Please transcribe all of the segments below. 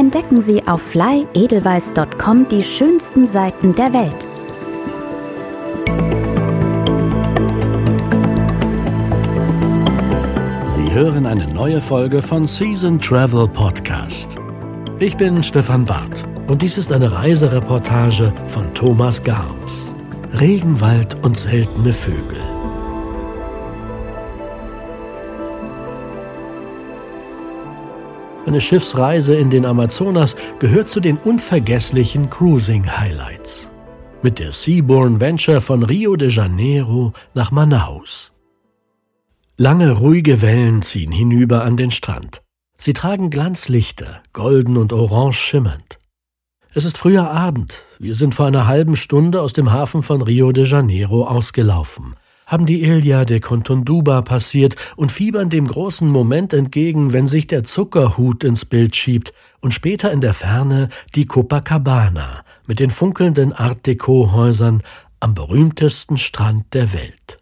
Entdecken Sie auf flyedelweiss.com die schönsten Seiten der Welt. Sie hören eine neue Folge von Season Travel Podcast. Ich bin Stefan Barth und dies ist eine Reisereportage von Thomas Garms. Regenwald und seltene Vögel. Eine Schiffsreise in den Amazonas gehört zu den unvergesslichen Cruising-Highlights. Mit der Seabourn Venture von Rio de Janeiro nach Manaus. Lange ruhige Wellen ziehen hinüber an den Strand. Sie tragen Glanzlichter, golden und orange schimmernd. Es ist früher Abend. Wir sind vor einer halben Stunde aus dem Hafen von Rio de Janeiro ausgelaufen, haben die Ilha de Contunduba passiert und fiebern dem großen Moment entgegen, wenn sich der Zuckerhut ins Bild schiebt und später in der Ferne die Copacabana mit den funkelnden Art Deco Häusern am berühmtesten Strand der Welt.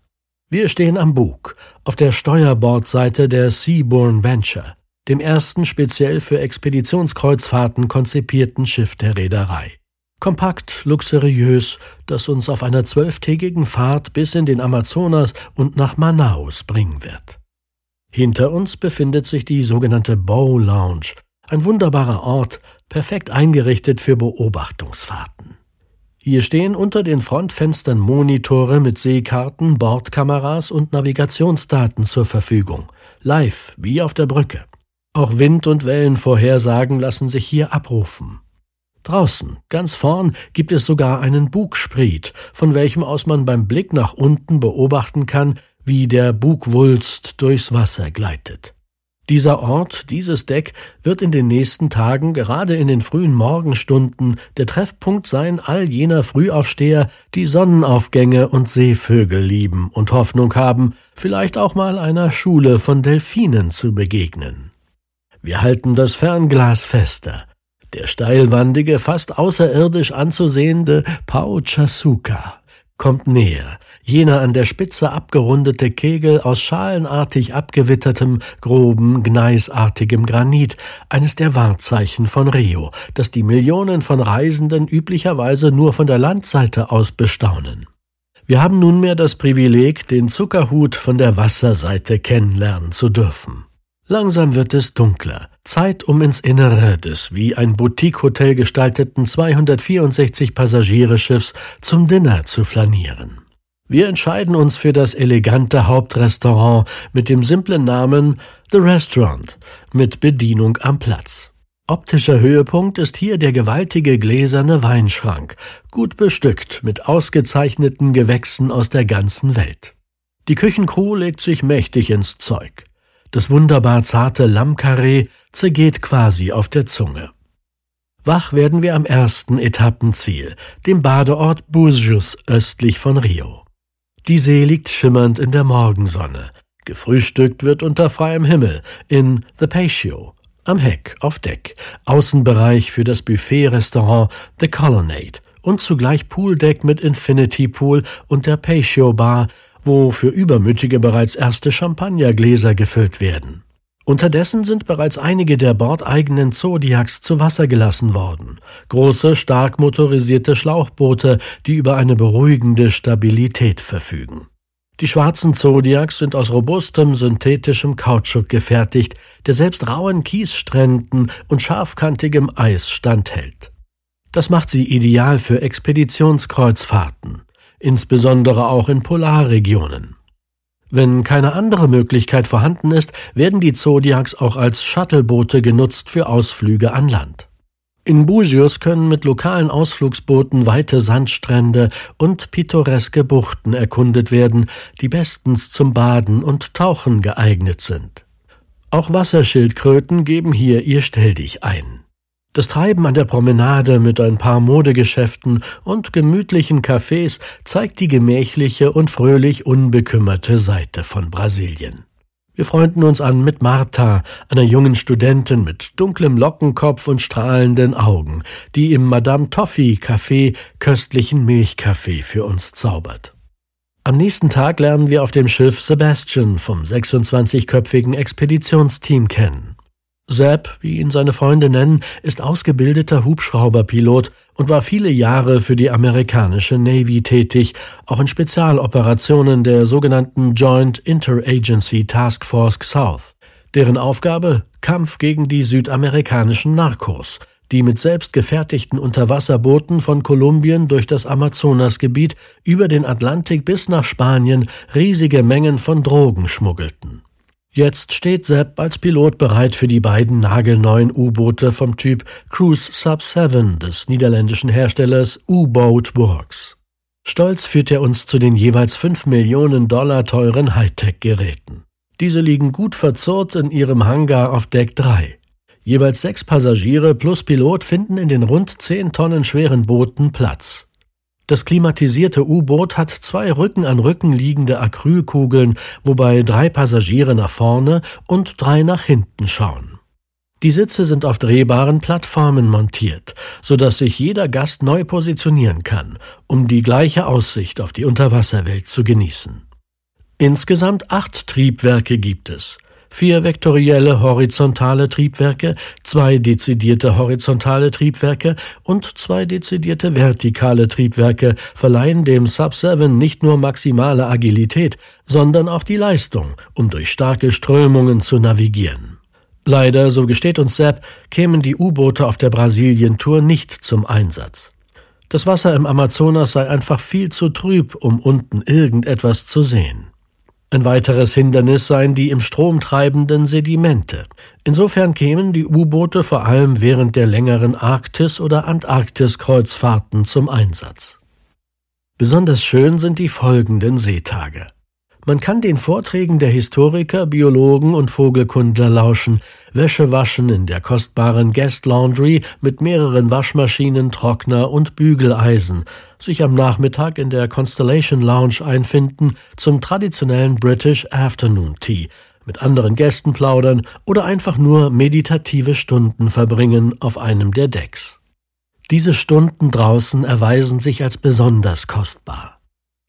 Wir stehen am Bug, auf der Steuerbordseite der Seabourn Venture, dem ersten speziell für Expeditionskreuzfahrten konzipierten Schiff der Reederei. Kompakt, luxuriös, das uns auf einer zwölftägigen Fahrt bis in den Amazonas und nach Manaus bringen wird. Hinter uns befindet sich die sogenannte Bow Lounge, ein wunderbarer Ort, perfekt eingerichtet für Beobachtungsfahrten. Hier stehen unter den Frontfenstern Monitore mit Seekarten, Bordkameras und Navigationsdaten zur Verfügung. Live, wie auf der Brücke. Auch Wind- und Wellenvorhersagen lassen sich hier abrufen. Draußen, ganz vorn, gibt es sogar einen Bugspriet, von welchem aus man beim Blick nach unten beobachten kann, wie der Bugwulst durchs Wasser gleitet. Dieser Ort, dieses Deck wird in den nächsten Tagen, gerade in den frühen Morgenstunden, der Treffpunkt sein all jener Frühaufsteher, die Sonnenaufgänge und Seevögel lieben und Hoffnung haben, vielleicht auch mal einer Schule von Delfinen zu begegnen. Wir halten das Fernglas fester. Der steilwandige, fast außerirdisch anzusehende Pau Chasuka kommt näher, jener an der Spitze abgerundete Kegel aus schalenartig abgewittertem, groben, gneisartigem Granit, eines der Wahrzeichen von Rio, das die Millionen von Reisenden üblicherweise nur von der Landseite aus bestaunen. Wir haben nunmehr das Privileg, den Zuckerhut von der Wasserseite kennenlernen zu dürfen. Langsam wird es dunkler. Zeit, um ins Innere des wie ein Boutique-Hotel gestalteten 264 Passagiereschiffs zum Dinner zu flanieren. Wir entscheiden uns für das elegante Hauptrestaurant mit dem simplen Namen The Restaurant mit Bedienung am Platz. Optischer Höhepunkt ist hier der gewaltige gläserne Weinschrank, gut bestückt mit ausgezeichneten Gewächsen aus der ganzen Welt. Die Küchencrew legt sich mächtig ins Zeug. Das wunderbar zarte Lammkarree zergeht quasi auf der Zunge. Wach werden wir am ersten Etappenziel, dem Badeort Búzios östlich von Rio. Die See liegt schimmernd in der Morgensonne. Gefrühstückt wird unter freiem Himmel in The Patio, am Heck auf Deck, Außenbereich für das Buffet-Restaurant The Colonnade und zugleich Pooldeck mit Infinity Pool und der Patio Bar wo für Übermütige bereits erste Champagnergläser gefüllt werden. Unterdessen sind bereits einige der bordeigenen Zodiacs zu Wasser gelassen worden. Große, stark motorisierte Schlauchboote, die über eine beruhigende Stabilität verfügen. Die schwarzen Zodiacs sind aus robustem, synthetischem Kautschuk gefertigt, der selbst rauen Kiesstränden und scharfkantigem Eis standhält. Das macht sie ideal für Expeditionskreuzfahrten insbesondere auch in Polarregionen. Wenn keine andere Möglichkeit vorhanden ist, werden die Zodiacs auch als Shuttleboote genutzt für Ausflüge an Land. In Bugios können mit lokalen Ausflugsbooten weite Sandstrände und pittoreske Buchten erkundet werden, die bestens zum Baden und Tauchen geeignet sind. Auch Wasserschildkröten geben hier ihr Stelldich ein. Das Treiben an der Promenade mit ein paar Modegeschäften und gemütlichen Cafés zeigt die gemächliche und fröhlich unbekümmerte Seite von Brasilien. Wir freunden uns an mit Martha, einer jungen Studentin mit dunklem Lockenkopf und strahlenden Augen, die im Madame Toffee Café köstlichen Milchkaffee für uns zaubert. Am nächsten Tag lernen wir auf dem Schiff Sebastian vom 26-köpfigen Expeditionsteam kennen. Sepp, wie ihn seine Freunde nennen, ist ausgebildeter Hubschrauberpilot und war viele Jahre für die amerikanische Navy tätig, auch in Spezialoperationen der sogenannten Joint Interagency Task Force South. Deren Aufgabe Kampf gegen die südamerikanischen Narcos, die mit selbst gefertigten Unterwasserbooten von Kolumbien durch das Amazonasgebiet über den Atlantik bis nach Spanien riesige Mengen von Drogen schmuggelten. Jetzt steht Sepp als Pilot bereit für die beiden nagelneuen U-Boote vom Typ Cruise Sub 7 des niederländischen Herstellers U-Boat Works. Stolz führt er uns zu den jeweils 5 Millionen Dollar teuren Hightech-Geräten. Diese liegen gut verzurrt in ihrem Hangar auf Deck 3. Jeweils sechs Passagiere plus Pilot finden in den rund 10 Tonnen schweren Booten Platz. Das klimatisierte U-Boot hat zwei Rücken an Rücken liegende Acrylkugeln, wobei drei Passagiere nach vorne und drei nach hinten schauen. Die Sitze sind auf drehbaren Plattformen montiert, so dass sich jeder Gast neu positionieren kann, um die gleiche Aussicht auf die Unterwasserwelt zu genießen. Insgesamt acht Triebwerke gibt es vier vektorielle horizontale Triebwerke, zwei dezidierte horizontale Triebwerke und zwei dezidierte vertikale Triebwerke verleihen dem Sub-7 nicht nur maximale Agilität, sondern auch die Leistung, um durch starke Strömungen zu navigieren. Leider, so gesteht uns Sepp, kämen die U-Boote auf der Brasilien-Tour nicht zum Einsatz. Das Wasser im Amazonas sei einfach viel zu trüb, um unten irgendetwas zu sehen. Ein weiteres Hindernis seien die im Strom treibenden Sedimente. Insofern kämen die U-Boote vor allem während der längeren Arktis- oder Antarktis-Kreuzfahrten zum Einsatz. Besonders schön sind die folgenden Seetage. Man kann den Vorträgen der Historiker, Biologen und Vogelkundler lauschen, Wäsche waschen in der kostbaren Guest Laundry mit mehreren Waschmaschinen, Trockner und Bügeleisen, sich am Nachmittag in der Constellation Lounge einfinden zum traditionellen British Afternoon Tea, mit anderen Gästen plaudern oder einfach nur meditative Stunden verbringen auf einem der Decks. Diese Stunden draußen erweisen sich als besonders kostbar.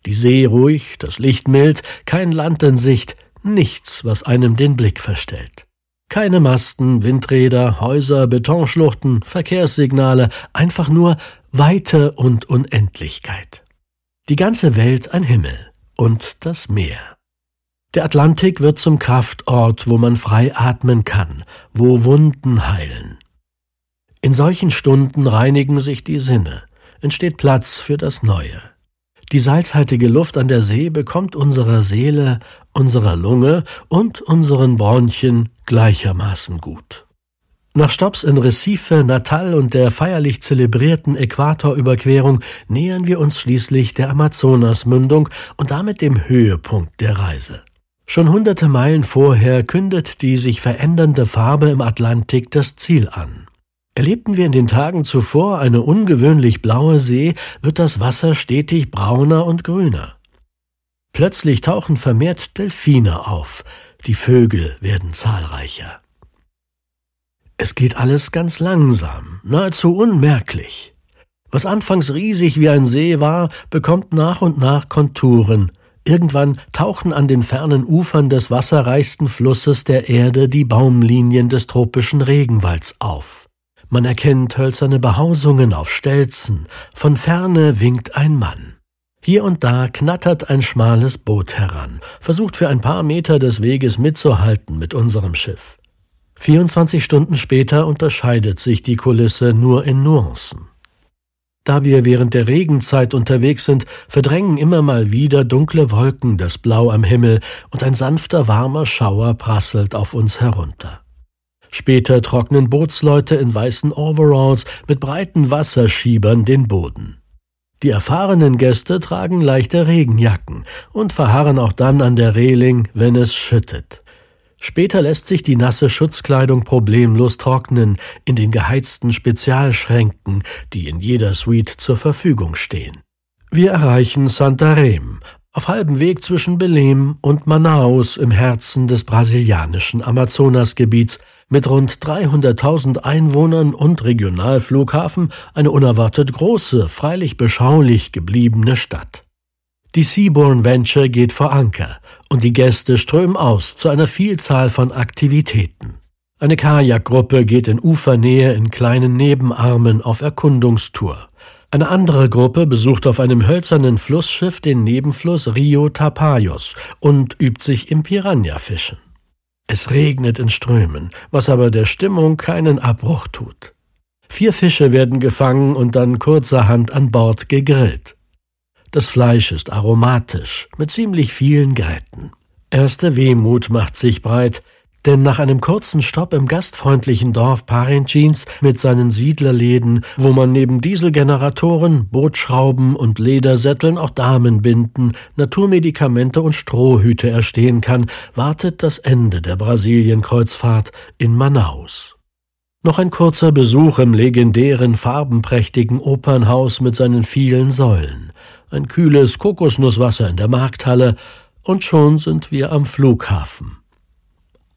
Die See ruhig, das Licht mild, kein Land in Sicht, nichts, was einem den Blick verstellt. Keine Masten, Windräder, Häuser, Betonschluchten, Verkehrssignale, einfach nur Weite und Unendlichkeit. Die ganze Welt ein Himmel und das Meer. Der Atlantik wird zum Kraftort, wo man frei atmen kann, wo Wunden heilen. In solchen Stunden reinigen sich die Sinne, entsteht Platz für das Neue. Die salzhaltige Luft an der See bekommt unserer Seele, unserer Lunge und unseren Bronchien gleichermaßen gut. Nach Stops in Recife, Natal und der feierlich zelebrierten Äquatorüberquerung nähern wir uns schließlich der Amazonasmündung und damit dem Höhepunkt der Reise. Schon hunderte Meilen vorher kündet die sich verändernde Farbe im Atlantik das Ziel an. Erlebten wir in den Tagen zuvor eine ungewöhnlich blaue See, wird das Wasser stetig brauner und grüner. Plötzlich tauchen vermehrt Delfine auf, die Vögel werden zahlreicher. Es geht alles ganz langsam, nahezu unmerklich. Was anfangs riesig wie ein See war, bekommt nach und nach Konturen. Irgendwann tauchen an den fernen Ufern des wasserreichsten Flusses der Erde die Baumlinien des tropischen Regenwalds auf. Man erkennt hölzerne Behausungen auf Stelzen, von ferne winkt ein Mann. Hier und da knattert ein schmales Boot heran, versucht für ein paar Meter des Weges mitzuhalten mit unserem Schiff. 24 Stunden später unterscheidet sich die Kulisse nur in Nuancen. Da wir während der Regenzeit unterwegs sind, verdrängen immer mal wieder dunkle Wolken das Blau am Himmel und ein sanfter warmer Schauer prasselt auf uns herunter. Später trocknen Bootsleute in weißen Overalls mit breiten Wasserschiebern den Boden. Die erfahrenen Gäste tragen leichte Regenjacken und verharren auch dann an der Reling, wenn es schüttet. Später lässt sich die nasse Schutzkleidung problemlos trocknen in den geheizten Spezialschränken, die in jeder Suite zur Verfügung stehen. Wir erreichen Santarém, auf halbem Weg zwischen Belém und Manaus im Herzen des brasilianischen Amazonasgebiets mit rund 300.000 Einwohnern und Regionalflughafen eine unerwartet große, freilich beschaulich gebliebene Stadt. Die Seaborn Venture geht vor Anker und die Gäste strömen aus zu einer Vielzahl von Aktivitäten. Eine Kajakgruppe geht in Ufernähe in kleinen Nebenarmen auf Erkundungstour. Eine andere Gruppe besucht auf einem hölzernen Flussschiff den Nebenfluss Rio Tapajos und übt sich im Piranha-Fischen. Es regnet in Strömen, was aber der Stimmung keinen Abbruch tut. Vier Fische werden gefangen und dann kurzerhand an Bord gegrillt. Das Fleisch ist aromatisch, mit ziemlich vielen Gräten. Erste Wehmut macht sich breit, denn nach einem kurzen Stopp im gastfreundlichen Dorf Parentins mit seinen Siedlerläden, wo man neben Dieselgeneratoren, Bootschrauben und Ledersätteln auch Damenbinden, Naturmedikamente und Strohhüte erstehen kann, wartet das Ende der Brasilienkreuzfahrt in Manaus. Noch ein kurzer Besuch im legendären farbenprächtigen Opernhaus mit seinen vielen Säulen ein kühles Kokosnusswasser in der Markthalle und schon sind wir am Flughafen.